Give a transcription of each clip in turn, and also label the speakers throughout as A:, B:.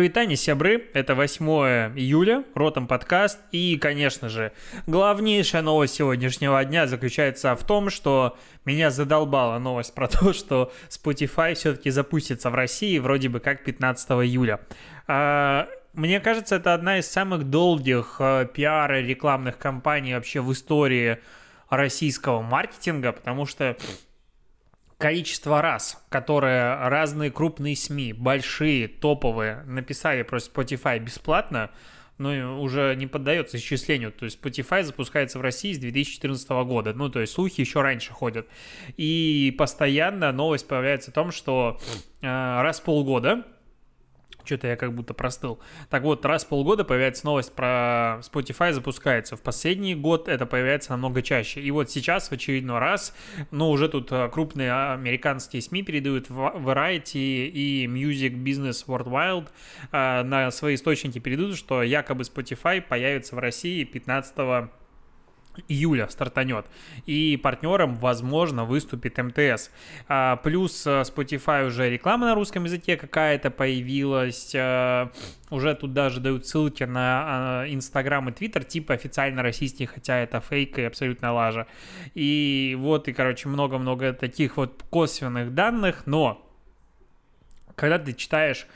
A: Привитание, сябры, это 8 июля, Ротом подкаст, и, конечно же, главнейшая новость сегодняшнего дня заключается в том, что меня задолбала новость про то, что Spotify все-таки запустится в России вроде бы как 15 июля. А, мне кажется, это одна из самых долгих э, пиар рекламных кампаний вообще в истории российского маркетинга, потому что количество раз, которые разные крупные СМИ, большие, топовые, написали про Spotify бесплатно, ну, уже не поддается исчислению. То есть Spotify запускается в России с 2014 года. Ну, то есть слухи еще раньше ходят. И постоянно новость появляется о том, что э, раз в полгода что-то я как будто простыл. Так вот, раз в полгода появляется новость про Spotify запускается. В последний год это появляется намного чаще. И вот сейчас в очередной раз, ну, уже тут э, крупные американские СМИ передают Variety и Music Business Worldwide э, на свои источники передают, что якобы Spotify появится в России 15 июля стартанет. И партнером, возможно, выступит МТС. А, плюс э, Spotify уже реклама на русском языке какая-то появилась. А, уже тут даже дают ссылки на Инстаграм и Твиттер, типа официально российские, хотя это фейк и абсолютно лажа. И вот, и, короче, много-много таких вот косвенных данных, но когда ты читаешь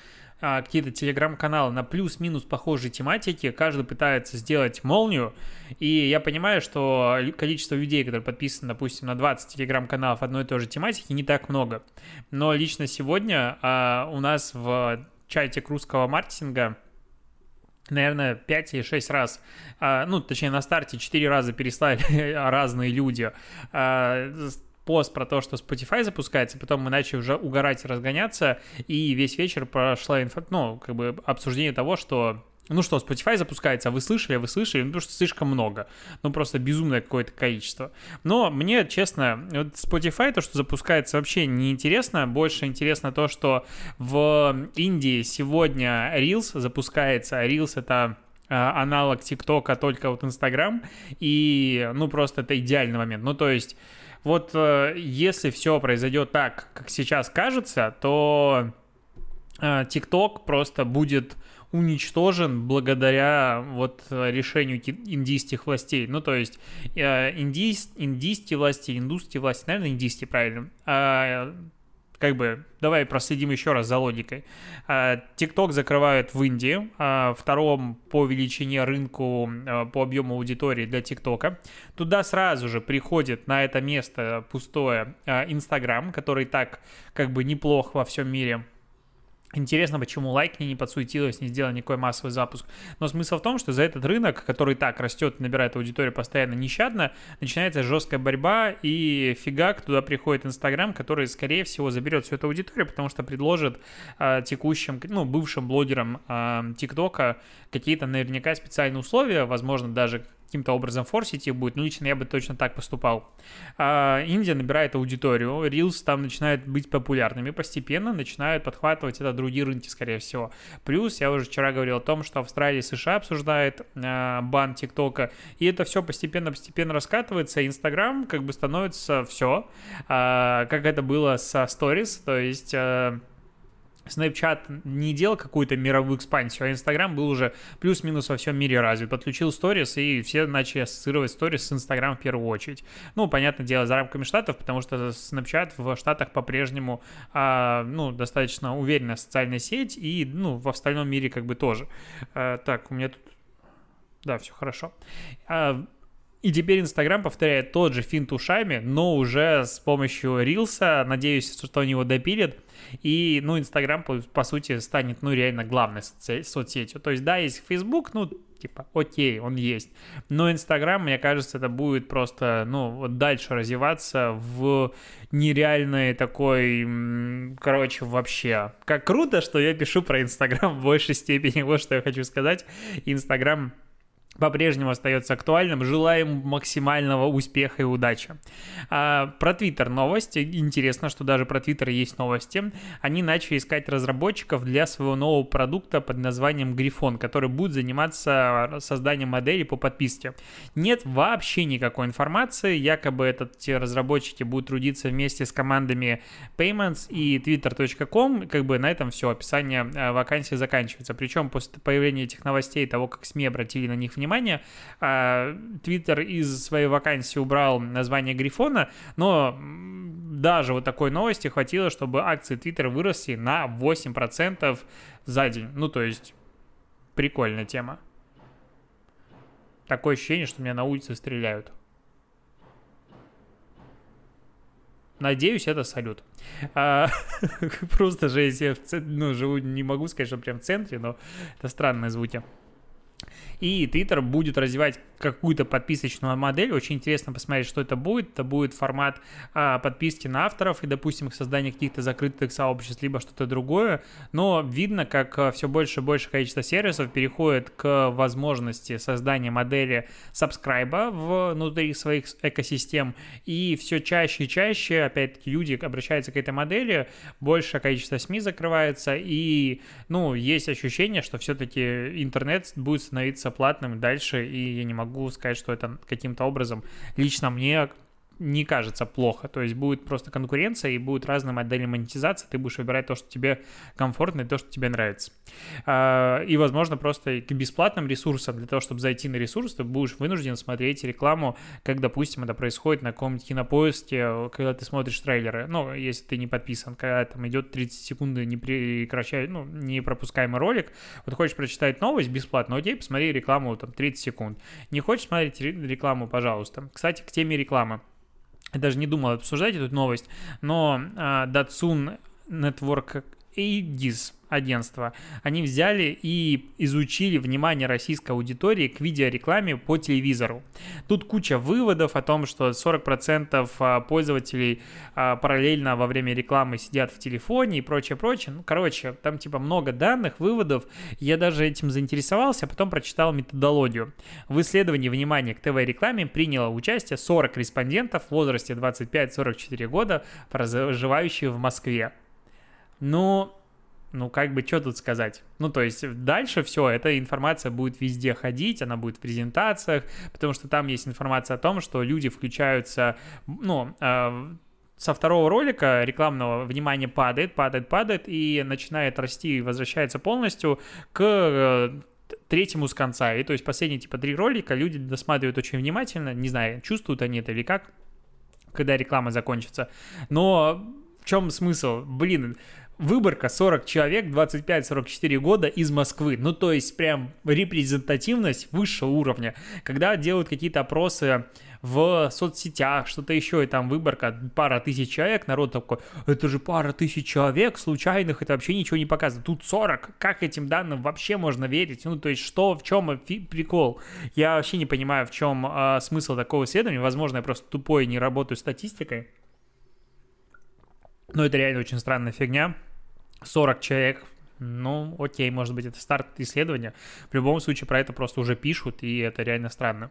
A: а, какие-то телеграм-каналы на плюс-минус похожей тематики, каждый пытается сделать молнию, и я понимаю, что количество людей, которые подписаны, допустим, на 20 телеграм-каналов одной и той же тематики, не так много. Но лично сегодня а, у нас в чате русского маркетинга наверное, 5 или 6 раз, а, ну, точнее, на старте 4 раза переслали разные люди. А, пост про то, что Spotify запускается, потом мы начали уже угорать и разгоняться, и весь вечер прошла инфа, ну, как бы обсуждение того, что ну что, Spotify запускается, а вы слышали, а вы слышали, ну, потому что слишком много, ну просто безумное какое-то количество. Но мне, честно, вот Spotify, то, что запускается, вообще не интересно, больше интересно то, что в Индии сегодня Reels запускается, Reels это а, аналог ТикТока, только вот Инстаграм, и, ну, просто это идеальный момент. Ну, то есть, вот э, если все произойдет так, как сейчас кажется, то э, ТикТок просто будет уничтожен благодаря вот решению индийских властей. Ну, то есть э, индийс, индийские власти, индусские власти, наверное, индийские, правильно, а как бы, давай проследим еще раз за логикой. TikTok закрывают в Индии, втором по величине рынку, а, по объему аудитории для ТикТока. Туда сразу же приходит на это место пустое Инстаграм, который так как бы неплох во всем мире Интересно, почему Лайкни не подсуетилась, не сделала никакой массовый запуск. Но смысл в том, что за этот рынок, который так растет, набирает аудиторию постоянно нещадно, начинается жесткая борьба, и фигак туда приходит Инстаграм, который, скорее всего, заберет всю эту аудиторию, потому что предложит э, текущим, ну, бывшим блогерам э, ТикТока какие-то наверняка специальные условия, возможно, даже каким-то образом форсить их будет, но лично я бы точно так поступал. А, Индия набирает аудиторию, Reels там начинают быть популярными, постепенно начинают подхватывать это другие рынки, скорее всего. Плюс, я уже вчера говорил о том, что Австралия и США обсуждает а, бан ТикТока, и это все постепенно-постепенно раскатывается, Инстаграм как бы становится все, а, как это было со Stories, то есть... А, Snapchat не делал какую-то мировую экспансию, а Instagram был уже плюс-минус во всем мире развит. Подключил сторис, и все начали ассоциировать сторис с Instagram в первую очередь. Ну, понятное дело, за рамками штатов, потому что Snapchat в штатах по-прежнему, а, ну, достаточно уверенная социальная сеть, и, ну, в остальном мире как бы тоже. А, так, у меня тут... Да, все хорошо. А, и теперь Инстаграм повторяет тот же финт ушами, но уже с помощью Рилса. Надеюсь, что они его допилят. И, ну, Инстаграм, по, по сути, станет, ну, реально главной соци- соцсетью. То есть, да, есть Facebook, ну, типа, окей, он есть. Но Инстаграм, мне кажется, это будет просто, ну, вот дальше развиваться в нереальной такой, короче, вообще. Как круто, что я пишу про Инстаграм в большей степени, вот что я хочу сказать. Инстаграм по-прежнему остается актуальным. Желаем максимального успеха и удачи. А, про Твиттер новости. Интересно, что даже про Твиттер есть новости. Они начали искать разработчиков для своего нового продукта под названием Грифон, который будет заниматься созданием модели по подписке. Нет вообще никакой информации. Якобы те разработчики будут трудиться вместе с командами Payments и Twitter.com. Как бы на этом все. Описание а, вакансии заканчивается. Причем после появления этих новостей, того, как СМИ обратили на них внимание, внимание. Твиттер из своей вакансии убрал название Грифона, но даже вот такой новости хватило, чтобы акции Твиттера выросли на 8% за день. Ну, то есть, прикольная тема. Такое ощущение, что меня на улице стреляют. Надеюсь, это салют. А, просто же, если я в, ну, живу, не могу сказать, что прям в центре, но это странные звуки. И Twitter будет развивать какую-то подписочную модель. Очень интересно посмотреть, что это будет. Это будет формат а, подписки на авторов и, допустим, создание каких-то закрытых сообществ, либо что-то другое. Но видно, как а, все больше и больше количество сервисов переходит к возможности создания модели сабскрайба внутри своих экосистем. И все чаще и чаще, опять-таки, люди обращаются к этой модели, большее количество СМИ закрывается, и, ну, есть ощущение, что все-таки интернет будет становиться платным дальше, и я не могу сказать, что это каким-то образом лично мне не кажется плохо. То есть будет просто конкуренция и будут разные модели монетизации. Ты будешь выбирать то, что тебе комфортно и то, что тебе нравится. А, и, возможно, просто к бесплатным ресурсам, для того, чтобы зайти на ресурс, ты будешь вынужден смотреть рекламу, как, допустим, это происходит на каком-нибудь кинопоиске, когда ты смотришь трейлеры. Ну, если ты не подписан, когда там идет 30 секунд не прекращай, ну, не пропускаемый ролик. Вот хочешь прочитать новость бесплатно, окей, посмотри рекламу там 30 секунд. Не хочешь смотреть рекламу, пожалуйста. Кстати, к теме рекламы. Даже не думал обсуждать эту новость, но uh, Datsun Network Aegis агентства, они взяли и изучили внимание российской аудитории к видеорекламе по телевизору. Тут куча выводов о том, что 40% а, пользователей а, параллельно во время рекламы сидят в телефоне и прочее, прочее. Ну, короче, там типа много данных, выводов. Я даже этим заинтересовался, а потом прочитал методологию. В исследовании внимания к ТВ-рекламе приняло участие 40 респондентов в возрасте 25-44 года, проживающие в Москве. Ну, ну, как бы, что тут сказать? Ну, то есть дальше все, эта информация будет везде ходить, она будет в презентациях, потому что там есть информация о том, что люди включаются, ну, э, со второго ролика рекламного внимание падает, падает, падает и начинает расти и возвращается полностью к э, третьему с конца. И то есть последние типа три ролика люди досматривают очень внимательно, не знаю, чувствуют они это или как, когда реклама закончится. Но в чем смысл? Блин, выборка 40 человек, 25-44 года из Москвы. Ну, то есть прям репрезентативность высшего уровня. Когда делают какие-то опросы в соцсетях, что-то еще, и там выборка пара тысяч человек, народ такой, это же пара тысяч человек случайных, это вообще ничего не показывает. Тут 40, как этим данным вообще можно верить? Ну, то есть, что, в чем прикол? Я вообще не понимаю, в чем э, смысл такого исследования. Возможно, я просто тупой не работаю статистикой. Но это реально очень странная фигня. 40 человек, ну, окей, может быть, это старт исследования. В любом случае, про это просто уже пишут, и это реально странно.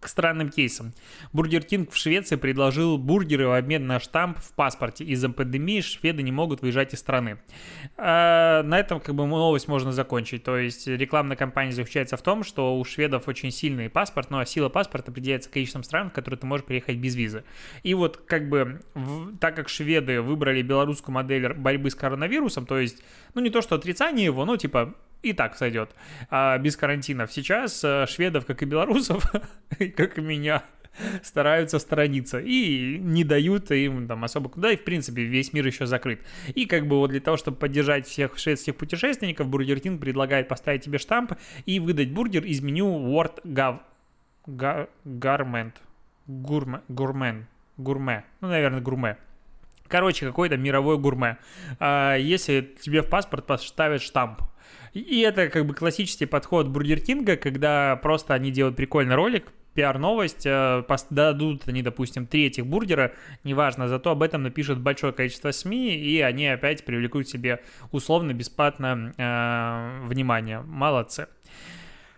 A: К странным кейсам. Бургер Кинг в Швеции предложил бургеры в обмен на штамп в паспорте. Из-за пандемии шведы не могут выезжать из страны. А, на этом как бы новость можно закончить. То есть рекламная кампания заключается в том, что у шведов очень сильный паспорт, но сила паспорта определяется количеством стран, в которые ты можешь приехать без визы. И вот как бы в, так как шведы выбрали белорусскую модель борьбы с коронавирусом, то есть, ну не то что отрицание его, но типа и так сойдет. А без карантинов. Сейчас э, шведов, как и белорусов, как и меня, стараются сторониться и не дают им там особо куда, и в принципе весь мир еще закрыт. И как бы вот для того, чтобы поддержать всех шведских путешественников, Бургер Кинг предлагает поставить тебе штамп и выдать бургер из меню World Gour... Gourmet. Гурме. Гурмен. Гурме. Ну, наверное, гурме. Короче, какой-то мировой гурме. А если тебе в паспорт поставят штамп, и это как бы классический подход Бургер Кинга, когда просто они делают прикольный ролик, пиар-новость, э, дадут они, допустим, три этих бургера, неважно, зато об этом напишут большое количество СМИ, и они опять привлекут себе условно бесплатно э, внимание. Молодцы.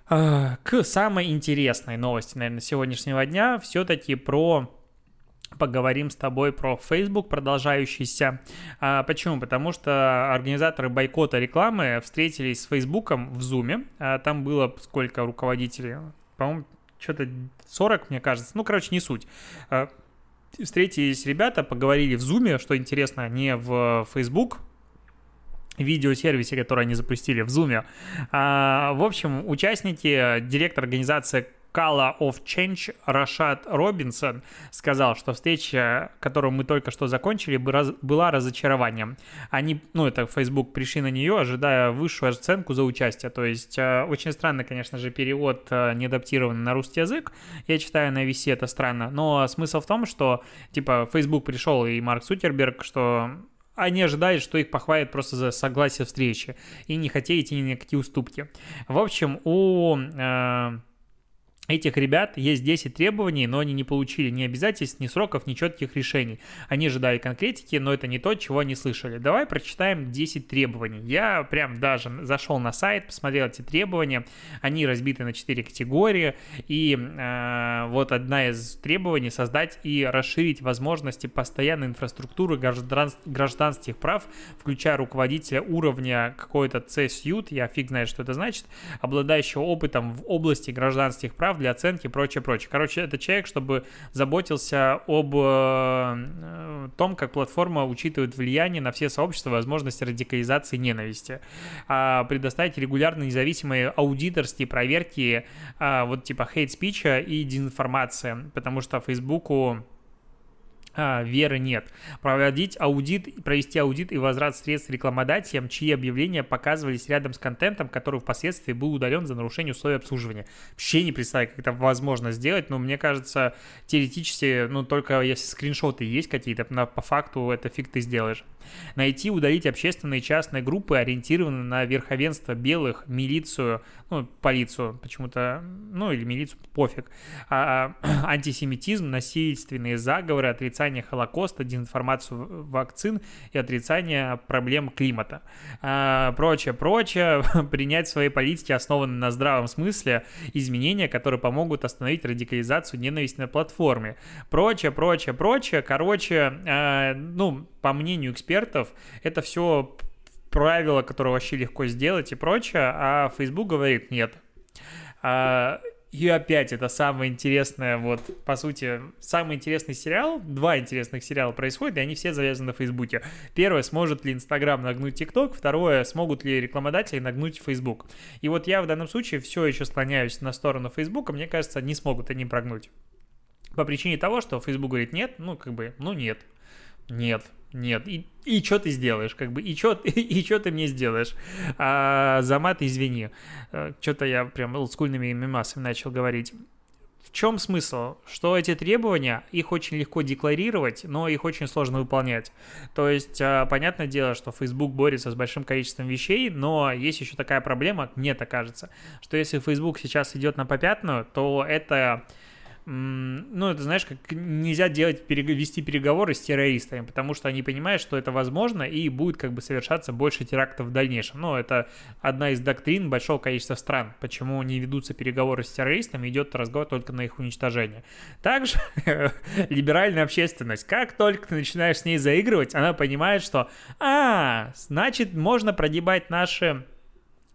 A: А, к самой интересной новости, наверное, сегодняшнего дня, все-таки про поговорим с тобой про Facebook продолжающийся. А, почему? Потому что организаторы бойкота рекламы встретились с Фейсбуком в Зуме. А, там было сколько руководителей? По-моему, что-то 40, мне кажется. Ну, короче, не суть. А, встретились ребята, поговорили в Зуме, что интересно, не в Facebook, видеосервисе, который они запустили в Zoom. А, в общем, участники, директор организации Color of Change Рашад Робинсон сказал, что встреча, которую мы только что закончили, была разочарованием. Они, ну, это Facebook, пришли на нее, ожидая высшую оценку за участие. То есть э, очень странно, конечно же, перевод э, не адаптированный на русский язык. Я читаю на VC, это странно. Но смысл в том, что, типа, Facebook пришел и Марк Сутерберг, что они ожидают, что их похвалят просто за согласие встречи и не хотели идти ни на какие уступки. В общем, у э, этих ребят есть 10 требований, но они не получили ни обязательств, ни сроков, ни четких решений. Они ожидали конкретики, но это не то, чего они слышали. Давай прочитаем 10 требований. Я прям даже зашел на сайт, посмотрел эти требования. Они разбиты на 4 категории. И э, вот одна из требований создать и расширить возможности постоянной инфраструктуры граждан, гражданских прав, включая руководителя уровня какой-то C-сьют, я фиг знает, что это значит, обладающего опытом в области гражданских прав прав для оценки и прочее, прочее. Короче, это человек, чтобы заботился об э, том, как платформа учитывает влияние на все сообщества, возможности радикализации ненависти. А предоставить регулярно независимые аудиторские проверки а, вот типа хейт-спича и дезинформации, потому что Фейсбуку а, веры нет. Проводить аудит, провести аудит и возврат средств рекламодателям, чьи объявления показывались рядом с контентом, который впоследствии был удален за нарушение условий обслуживания. Вообще не представляю, как это возможно сделать, но мне кажется, теоретически, ну, только если скриншоты есть какие-то, по факту это фиг ты сделаешь. Найти, удалить общественные и частные группы, ориентированные на верховенство белых, милицию, ну, полицию почему-то, ну, или милицию, пофиг, а, а антисемитизм, насильственные заговоры, отрицание Холокоста, дезинформацию вакцин и отрицание проблем климата. А, прочее, прочее, принять свои политики, основанные на здравом смысле, изменения, которые помогут остановить радикализацию ненависти на платформе. Прочее, прочее, прочее, короче, а, ну, по мнению экспертов, это все правила, которые вообще легко сделать и прочее, а Facebook говорит нет. А, и опять это самое интересное, вот, по сути, самый интересный сериал, два интересных сериала происходят, и они все завязаны на Фейсбуке. Первое, сможет ли Инстаграм нагнуть ТикТок, второе, смогут ли рекламодатели нагнуть Фейсбук. И вот я в данном случае все еще склоняюсь на сторону Фейсбука, мне кажется, не смогут они прогнуть. По причине того, что Facebook говорит нет, ну, как бы, ну, нет. Нет, нет. И, и что ты сделаешь, как бы, и что и что ты мне сделаешь? А, за мат извини. Э, Что-то я прям олдскульными мемасами начал говорить. В чем смысл? Что эти требования, их очень легко декларировать, но их очень сложно выполнять. То есть, а, понятное дело, что Facebook борется с большим количеством вещей, но есть еще такая проблема, мне так кажется, что если Facebook сейчас идет на попятную, то это ну, это, знаешь, как нельзя делать, вести переговоры с террористами, потому что они понимают, что это возможно, и будет как бы совершаться больше терактов в дальнейшем. Но это одна из доктрин большого количества стран, почему не ведутся переговоры с террористами, идет разговор только на их уничтожение. Также либеральная общественность, как только ты начинаешь с ней заигрывать, она понимает, что, а, значит, можно прогибать наши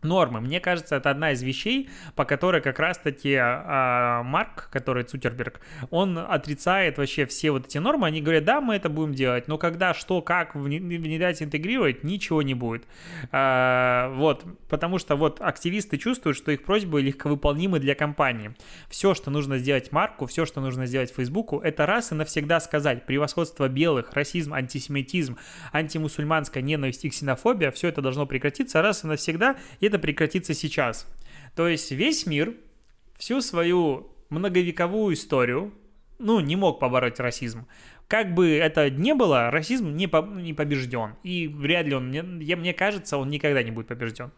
A: нормы. Мне кажется, это одна из вещей, по которой как раз-таки а, Марк, который Цутерберг, он отрицает вообще все вот эти нормы. Они говорят, да, мы это будем делать, но когда, что, как внедрять, интегрировать, ничего не будет. А, вот, потому что вот активисты чувствуют, что их просьбы легковыполнимы для компании. Все, что нужно сделать Марку, все, что нужно сделать Фейсбуку, это раз и навсегда сказать, превосходство белых, расизм, антисемитизм, антимусульманская ненависть и ксенофобия, все это должно прекратиться раз и навсегда, и это прекратится сейчас. То есть весь мир всю свою многовековую историю, ну, не мог побороть расизм. Как бы это ни было, расизм не, по, не побежден. И вряд ли он, мне, мне кажется, он никогда не будет побежден.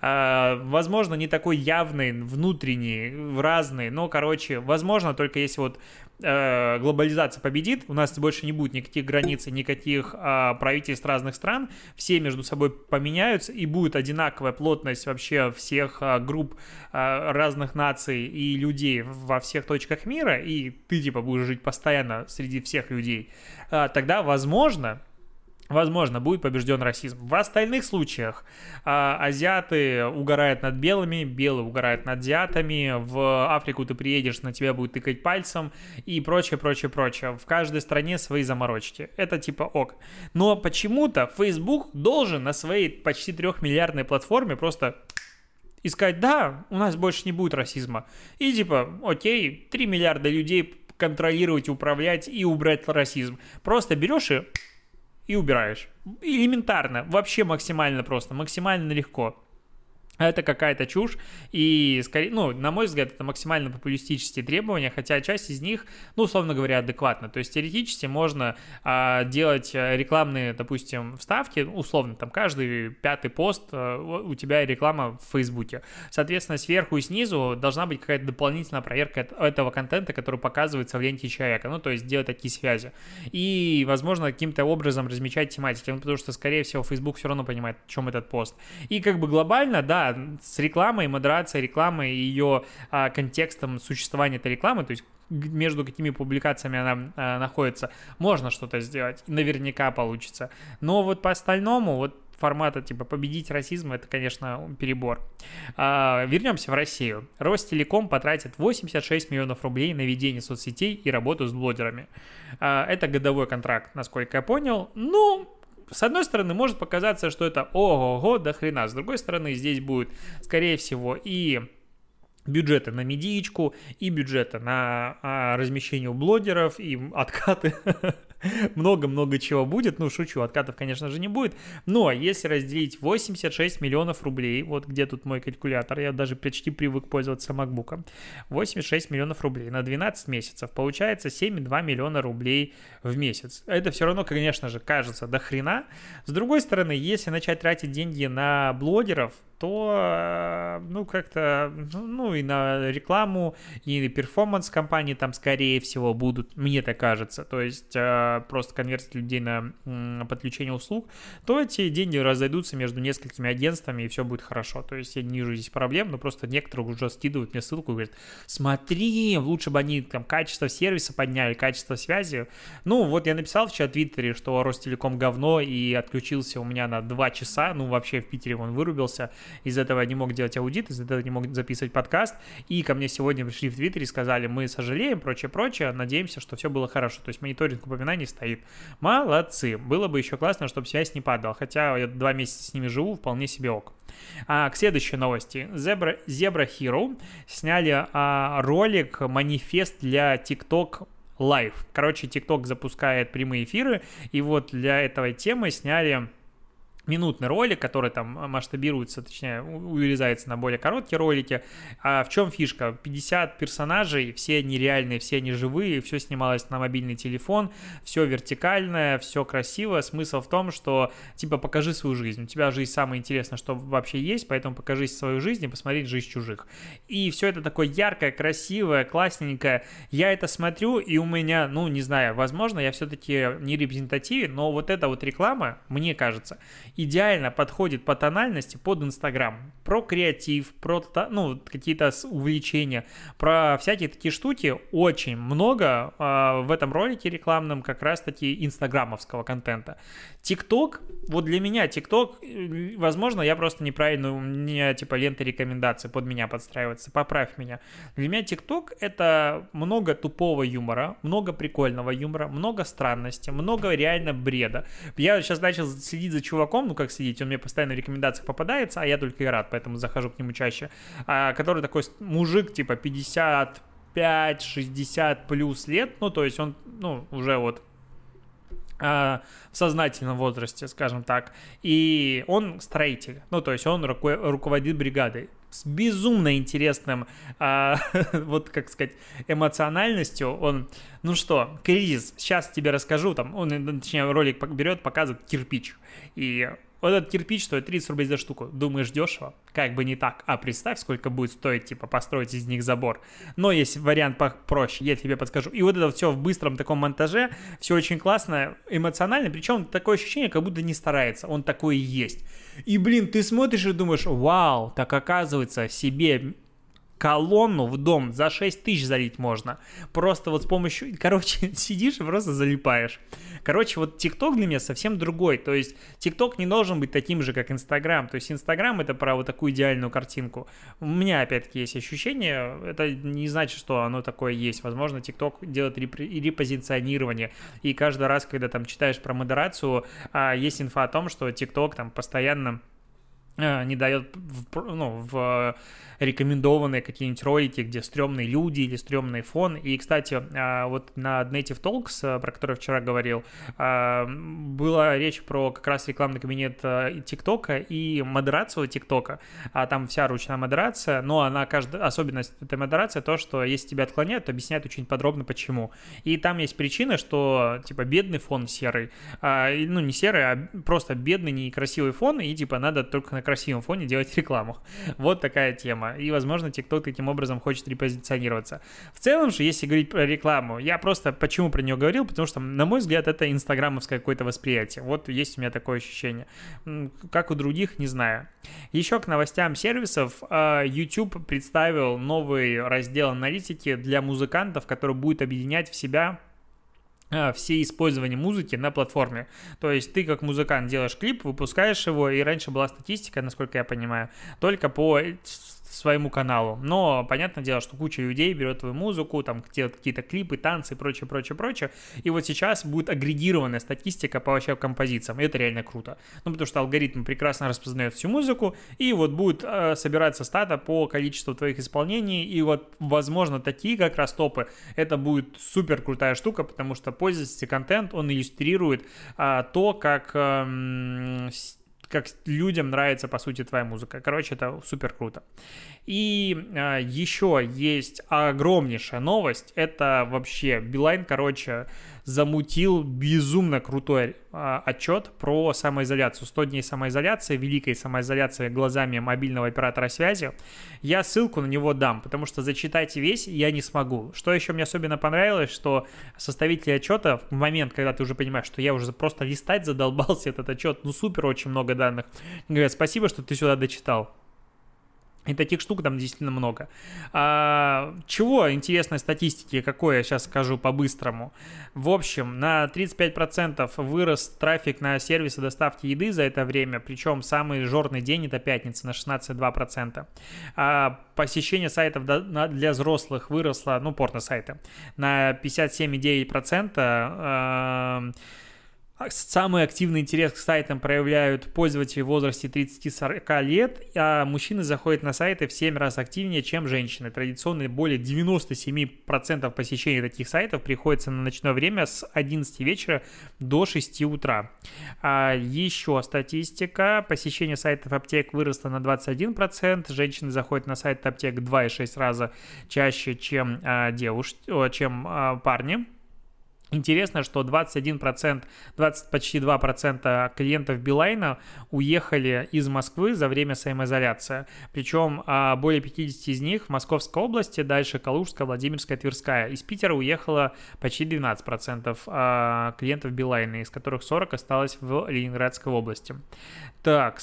A: А, возможно, не такой явный, внутренний, разный, но, короче, возможно, только если вот э, глобализация победит, у нас больше не будет никаких границ, никаких э, правительств разных стран, все между собой поменяются, и будет одинаковая плотность вообще всех э, групп э, разных наций и людей во всех точках мира, и ты, типа, будешь жить постоянно среди всех людей, э, тогда, возможно, возможно, будет побежден расизм. В остальных случаях а, азиаты угорают над белыми, белые угорают над азиатами, в Африку ты приедешь, на тебя будет тыкать пальцем и прочее, прочее, прочее. В каждой стране свои заморочки. Это типа ок. Но почему-то Facebook должен на своей почти трехмиллиардной платформе просто и сказать, да, у нас больше не будет расизма. И типа, окей, 3 миллиарда людей контролировать, управлять и убрать расизм. Просто берешь и и убираешь. Элементарно, вообще максимально просто, максимально легко. Это какая-то чушь, и, скорее, ну, на мой взгляд, это максимально популистические требования, хотя часть из них, ну, условно говоря, адекватна. То есть теоретически можно а, делать э, рекламные, допустим, вставки, условно, там каждый пятый пост а, у тебя реклама в Фейсбуке. Соответственно, сверху и снизу должна быть какая-то дополнительная проверка этого контента, который показывается в ленте человека, ну, то есть делать такие связи. И, возможно, каким-то образом размечать тематики, ну, потому что, скорее всего, Facebook все равно понимает, в чем этот пост. И как бы глобально, да, с рекламой, модерацией рекламы и ее а, контекстом существования этой рекламы, то есть между какими публикациями она а, находится, можно что-то сделать, наверняка получится. Но вот по остальному, вот формата типа победить расизм, это, конечно, перебор. А, вернемся в Россию. Ростелеком потратит 86 миллионов рублей на ведение соцсетей и работу с блогерами. А, это годовой контракт, насколько я понял. Ну, с одной стороны, может показаться, что это ого-го до хрена. С другой стороны, здесь будет, скорее всего, и бюджеты на медичку, и бюджеты на а, размещение у блогеров, и откаты много-много чего будет. Ну, шучу, откатов, конечно же, не будет. Но если разделить 86 миллионов рублей, вот где тут мой калькулятор, я даже почти привык пользоваться MacBook, 86 миллионов рублей на 12 месяцев, получается 7,2 миллиона рублей в месяц. Это все равно, конечно же, кажется до хрена. С другой стороны, если начать тратить деньги на блогеров, то, э, ну, как-то, ну, и на рекламу, и перформанс компании там, скорее всего, будут, мне так кажется. То есть э, просто конверсия людей на подключение услуг, то эти деньги разойдутся между несколькими агентствами, и все будет хорошо. То есть я не вижу здесь проблем, но просто некоторые уже скидывают мне ссылку и говорят, смотри, лучше бы они там качество сервиса подняли, качество связи. Ну, вот я написал вчера в Твиттере, что Ростелеком говно, и отключился у меня на 2 часа, ну, вообще в Питере он вырубился, из этого не мог делать аудит, из этого не мог записывать подкаст, и ко мне сегодня пришли в Твиттере и сказали, мы сожалеем, прочее, прочее, надеемся, что все было хорошо. То есть мониторинг упоминаний не стоит. Молодцы. Было бы еще классно, чтобы связь не падала. Хотя я два месяца с ними живу, вполне себе ок. А, к следующей новости. Zebra, Zebra Hero сняли а, ролик, манифест для TikTok Live. Короче, TikTok запускает прямые эфиры, и вот для этой темы сняли минутный ролик, который там масштабируется, точнее, урезается на более короткие ролики. А в чем фишка? 50 персонажей, все они реальные, все они живые, все снималось на мобильный телефон, все вертикальное, все красиво. Смысл в том, что, типа, покажи свою жизнь. У тебя жизнь самое интересное, что вообще есть, поэтому покажи свою жизнь и посмотри жизнь чужих. И все это такое яркое, красивое, классненькое. Я это смотрю, и у меня, ну, не знаю, возможно, я все-таки не репрезентативен, но вот эта вот реклама, мне кажется, идеально подходит по тональности под Инстаграм. Про креатив, про ну, какие-то увлечения, про всякие такие штуки очень много э, в этом ролике рекламном как раз-таки инстаграмовского контента. ТикТок, вот для меня ТикТок, э, возможно, я просто неправильно, у меня типа лента рекомендаций под меня подстраивается, поправь меня. Для меня ТикТок это много тупого юмора, много прикольного юмора, много странности, много реально бреда. Я сейчас начал следить за чуваком, ну как следить, он мне постоянно в рекомендациях попадается, а я только и рад, поэтому захожу к нему чаще, а, который такой мужик, типа 55-60 плюс лет, ну то есть он, ну уже вот а, в сознательном возрасте, скажем так, и он строитель, ну то есть он руко- руководит бригадой с безумно интересным, а, вот как сказать, эмоциональностью. Он, ну что, кризис, сейчас тебе расскажу, там, он, точнее, ролик берет, показывает кирпич, и Вот этот кирпич стоит 30 рублей за штуку. Думаешь, дешево? Как бы не так. А представь, сколько будет стоить, типа, построить из них забор. Но есть вариант попроще, я тебе подскажу. И вот это все в быстром таком монтаже, все очень классно, эмоционально. Причем такое ощущение, как будто не старается. Он такой и есть. И, блин, ты смотришь и думаешь, вау, так оказывается, себе колонну в дом за 6 тысяч залить можно. Просто вот с помощью... Короче, сидишь и просто залипаешь. Короче, вот ТикТок для меня совсем другой. То есть ТикТок не должен быть таким же, как Инстаграм. То есть Инстаграм это про вот такую идеальную картинку. У меня опять-таки есть ощущение, это не значит, что оно такое есть. Возможно, ТикТок делает реп- репозиционирование. И каждый раз, когда там читаешь про модерацию, а, есть инфа о том, что ТикТок там постоянно не дает в, ну, в рекомендованные какие-нибудь ролики, где стрёмные люди или стрёмный фон. И, кстати, а, вот на Native Talks, а, про который вчера говорил, была речь про как раз рекламный кабинет ТикТока и модерацию ТикТока. А там вся ручная модерация, но она каждая особенность этой модерации то, что если тебя отклоняют, то объясняют очень подробно почему. И там есть причина, что типа бедный фон серый, ну не серый, а просто бедный некрасивый фон, и типа надо только красивом фоне делать рекламу. Вот такая тема и, возможно, TikTok таким образом хочет репозиционироваться. В целом же, если говорить про рекламу, я просто почему про нее говорил, потому что, на мой взгляд, это инстаграмовское какое-то восприятие. Вот есть у меня такое ощущение. Как у других, не знаю. Еще к новостям сервисов. А, YouTube представил новый раздел аналитики для музыкантов, который будет объединять в себя все использования музыки на платформе. То есть ты как музыкант делаешь клип, выпускаешь его, и раньше была статистика, насколько я понимаю, только по своему каналу. Но понятное дело, что куча людей берет твою музыку, там делают какие-то клипы, танцы и прочее, прочее, прочее. И вот сейчас будет агрегированная статистика по вообще композициям. И это реально круто. Ну, потому что алгоритм прекрасно распознает всю музыку, и вот будет э, собираться стата по количеству твоих исполнений, и вот, возможно, такие как раз топы, это будет супер крутая штука, потому что пользовательский контент, он иллюстрирует э, то, как э, как людям нравится, по сути, твоя музыка. Короче, это супер круто. И э, еще есть огромнейшая новость. Это вообще Билайн, короче, замутил безумно крутой а, отчет про самоизоляцию. 100 дней самоизоляции, великой самоизоляции глазами мобильного оператора связи. Я ссылку на него дам, потому что зачитать весь я не смогу. Что еще мне особенно понравилось, что составители отчета в момент, когда ты уже понимаешь, что я уже просто листать задолбался этот отчет, ну супер, очень много данных, говорят, спасибо, что ты сюда дочитал. И таких штук там действительно много. А, чего интересной статистики, какой я сейчас скажу по-быстрому. В общем, на 35% вырос трафик на сервисы доставки еды за это время, причем самый жорный день это пятница на 16,2%. А, посещение сайтов для взрослых выросло, ну, порно-сайты, на 57,9%. А, а самый активный интерес к сайтам проявляют пользователи в возрасте 30-40 лет, а мужчины заходят на сайты в 7 раз активнее, чем женщины. Традиционно более 97% посещений таких сайтов приходится на ночное время с 11 вечера до 6 утра. А еще статистика. Посещение сайтов аптек выросло на 21%. Женщины заходят на сайт аптек 2,6 раза чаще, чем, а, девушки, чем а, парни. Интересно, что 21%, 20, почти 2% клиентов Билайна уехали из Москвы за время самоизоляции. Причем а, более 50 из них в Московской области, дальше Калужская, Владимирская, Тверская. Из Питера уехало почти 12% а, клиентов Билайна, из которых 40 осталось в Ленинградской области. Так,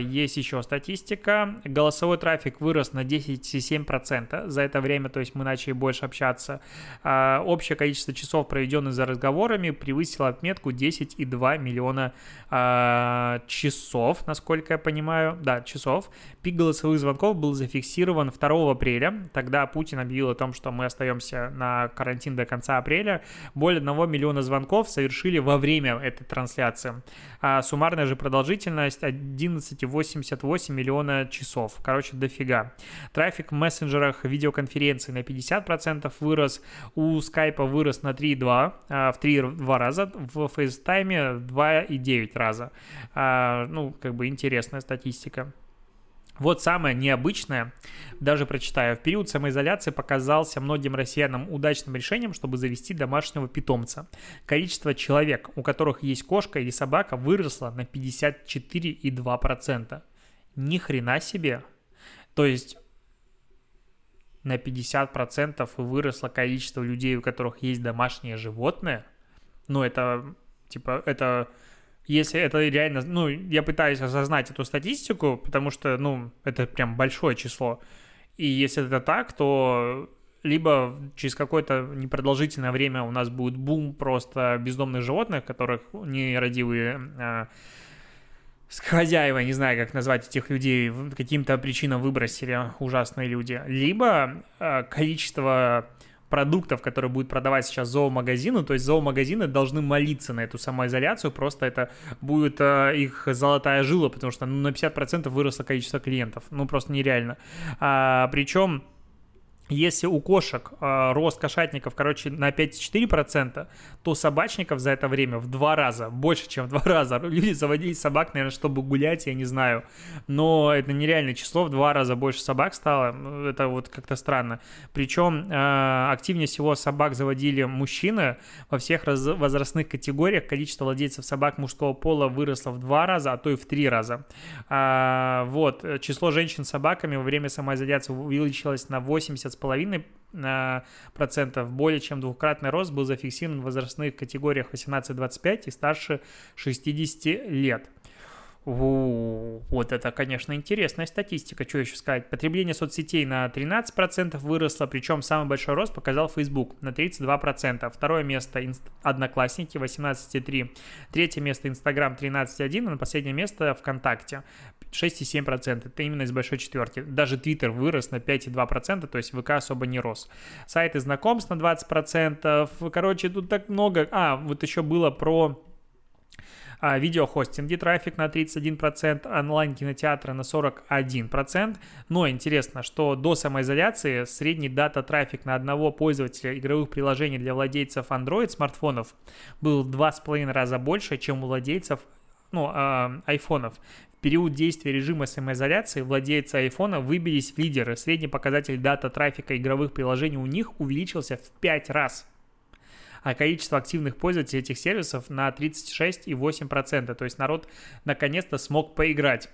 A: есть еще статистика. Голосовой трафик вырос на 10,7% за это время, то есть мы начали больше общаться. А, общее количество часов, проведенных за разговорами, превысило отметку 10,2 миллиона а, часов, насколько я понимаю. Да, часов. Пик голосовых звонков был зафиксирован 2 апреля. Тогда Путин объявил о том, что мы остаемся на карантин до конца апреля. Более 1 миллиона звонков совершили во время этой трансляции. А суммарная же продолжительность есть 11,88 миллиона часов. Короче, дофига. Трафик в мессенджерах видеоконференции на 50% вырос. У скайпа вырос на 3,2, а, в 3,2 раза. В фейстайме 2,9 раза. А, ну, как бы интересная статистика. Вот самое необычное, даже прочитаю, в период самоизоляции показался многим россиянам удачным решением, чтобы завести домашнего питомца. Количество человек, у которых есть кошка или собака, выросло на 54,2%. Ни хрена себе. То есть на 50% выросло количество людей, у которых есть домашнее животное. Ну, это, типа, это если это реально, ну, я пытаюсь осознать эту статистику, потому что, ну, это прям большое число. И если это так, то либо через какое-то непродолжительное время у нас будет бум просто бездомных животных, которых нерадивые а, хозяева, не знаю, как назвать этих людей, каким-то причинам выбросили ужасные люди, либо а, количество продуктов, которые будет продавать сейчас зоомагазины, то есть зоомагазины должны молиться на эту самоизоляцию, просто это будет э, их золотая жила, потому что ну, на 50% выросло количество клиентов, ну просто нереально. А, причем если у кошек э, рост кошатников, короче, на 5-4%, то собачников за это время в два раза, больше, чем в два раза. Люди заводили собак, наверное, чтобы гулять, я не знаю. Но это нереальное число, в два раза больше собак стало. Это вот как-то странно. Причем э, активнее всего собак заводили мужчины. Во всех раз- возрастных категориях количество владельцев собак мужского пола выросло в два раза, а то и в три раза. А, вот, число женщин с собаками во время самоизоляции увеличилось на 80 2,5%, процентов, более чем двукратный рост был зафиксирован в возрастных категориях 18-25 и старше 60 лет. Вот это, конечно, интересная статистика, что еще сказать. Потребление соцсетей на 13% выросло, причем самый большой рост показал Facebook на 32%. Второе место Одноклассники 18,3%. Третье место Instagram 13,1%, и на последнее место ВКонтакте 6,7%. Это именно из большой четверки. Даже Twitter вырос на 5,2%, то есть ВК особо не рос. Сайты знакомств на 20%. Короче, тут так много. А, вот еще было про а, видеохостинги трафик на 31%, онлайн-кинотеатры на 41%. Но интересно, что до самоизоляции средний дата-трафик на одного пользователя игровых приложений для владельцев Android смартфонов был в 2,5 раза больше, чем у владельцев ну, э, айфонов. Период действия режима самоизоляции владельцы айфона выбились в лидеры. Средний показатель дата трафика игровых приложений у них увеличился в 5 раз а количество активных пользователей этих сервисов на 36,8%. То есть народ наконец-то смог поиграть.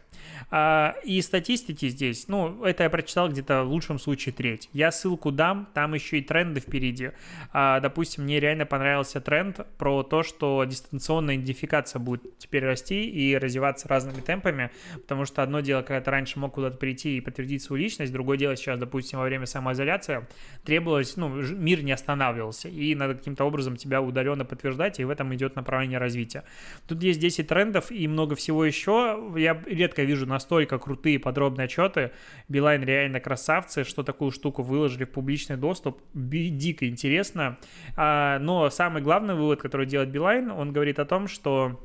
A: А, и статистики здесь, ну, это я прочитал где-то в лучшем случае треть. Я ссылку дам, там еще и тренды впереди. А, допустим, мне реально понравился тренд про то, что дистанционная идентификация будет теперь расти и развиваться разными темпами, потому что одно дело, когда ты раньше мог куда-то прийти и подтвердить свою личность, другое дело сейчас, допустим, во время самоизоляции требовалось, ну, мир не останавливался, и надо каким-то образом тебя удаленно подтверждать, и в этом идет направление развития. Тут есть 10 трендов и много всего еще. Я редко вижу настолько крутые подробные отчеты. Билайн реально красавцы, что такую штуку выложили в публичный доступ. Дико интересно. А, но самый главный вывод, который делает Билайн, он говорит о том, что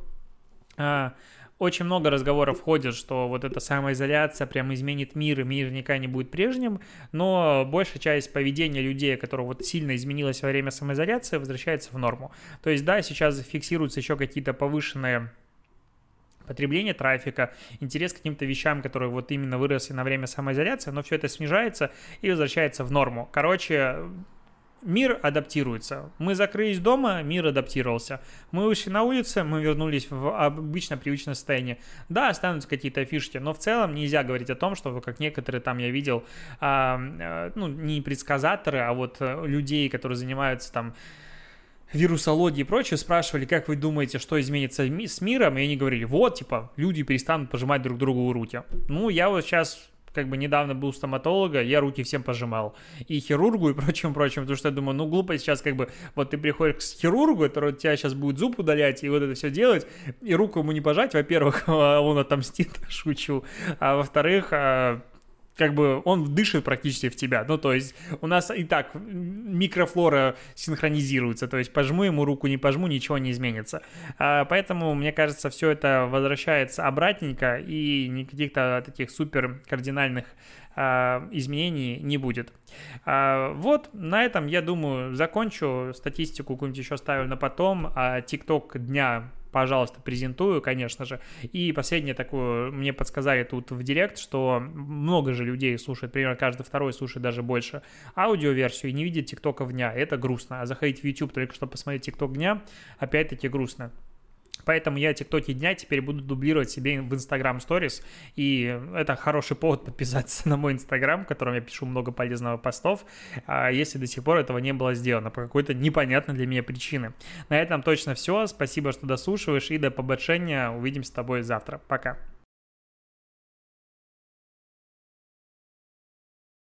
A: а, очень много разговоров ходит, что вот эта самоизоляция прям изменит мир, и мир никогда не будет прежним, но большая часть поведения людей, которое вот сильно изменилось во время самоизоляции, возвращается в норму. То есть, да, сейчас фиксируются еще какие-то повышенные потребление трафика, интерес к каким-то вещам, которые вот именно выросли на время самоизоляции, но все это снижается и возвращается в норму. Короче, мир адаптируется. Мы закрылись дома, мир адаптировался. Мы вышли на улицу, мы вернулись в обычно привычное состояние. Да, останутся какие-то фишки, но в целом нельзя говорить о том, что, как некоторые там я видел, а, ну, не предсказаторы, а вот э, людей, которые занимаются там вирусологии и прочее, спрашивали, как вы думаете, что изменится с миром, и они говорили, вот, типа, люди перестанут пожимать друг другу руки. Ну, я вот сейчас как бы недавно был у стоматолога, я руки всем пожимал. И хирургу, и прочим, прочим, потому что я думаю, ну, глупо сейчас как бы, вот ты приходишь к хирургу, который тебя сейчас будет зуб удалять, и вот это все делать, и руку ему не пожать, во-первых, он отомстит, шучу, а во-вторых, а, как бы он дышит практически в тебя. Ну, то есть у нас и так микрофлора синхронизируется, то есть пожму ему руку, не пожму, ничего не изменится. А, поэтому, мне кажется, все это возвращается обратненько и никаких-то таких супер кардинальных а, изменений не будет. А, вот, на этом, я думаю, закончу. Статистику какую-нибудь еще ставлю на потом. А TikTok дня пожалуйста, презентую, конечно же. И последнее такое, мне подсказали тут в директ, что много же людей слушает, примерно каждый второй слушает даже больше аудиоверсию и не видит ТикТока дня. Это грустно. А заходить в YouTube только чтобы посмотреть ТикТок дня, опять-таки грустно. Поэтому я тиктоки дня теперь буду дублировать себе в Instagram Stories, и это хороший повод подписаться на мой Instagram, в котором я пишу много полезного постов, а если до сих пор этого не было сделано по какой-то непонятной для меня причине. На этом точно все. Спасибо, что дослушиваешь, и до побольшения. Увидимся с тобой завтра. Пока.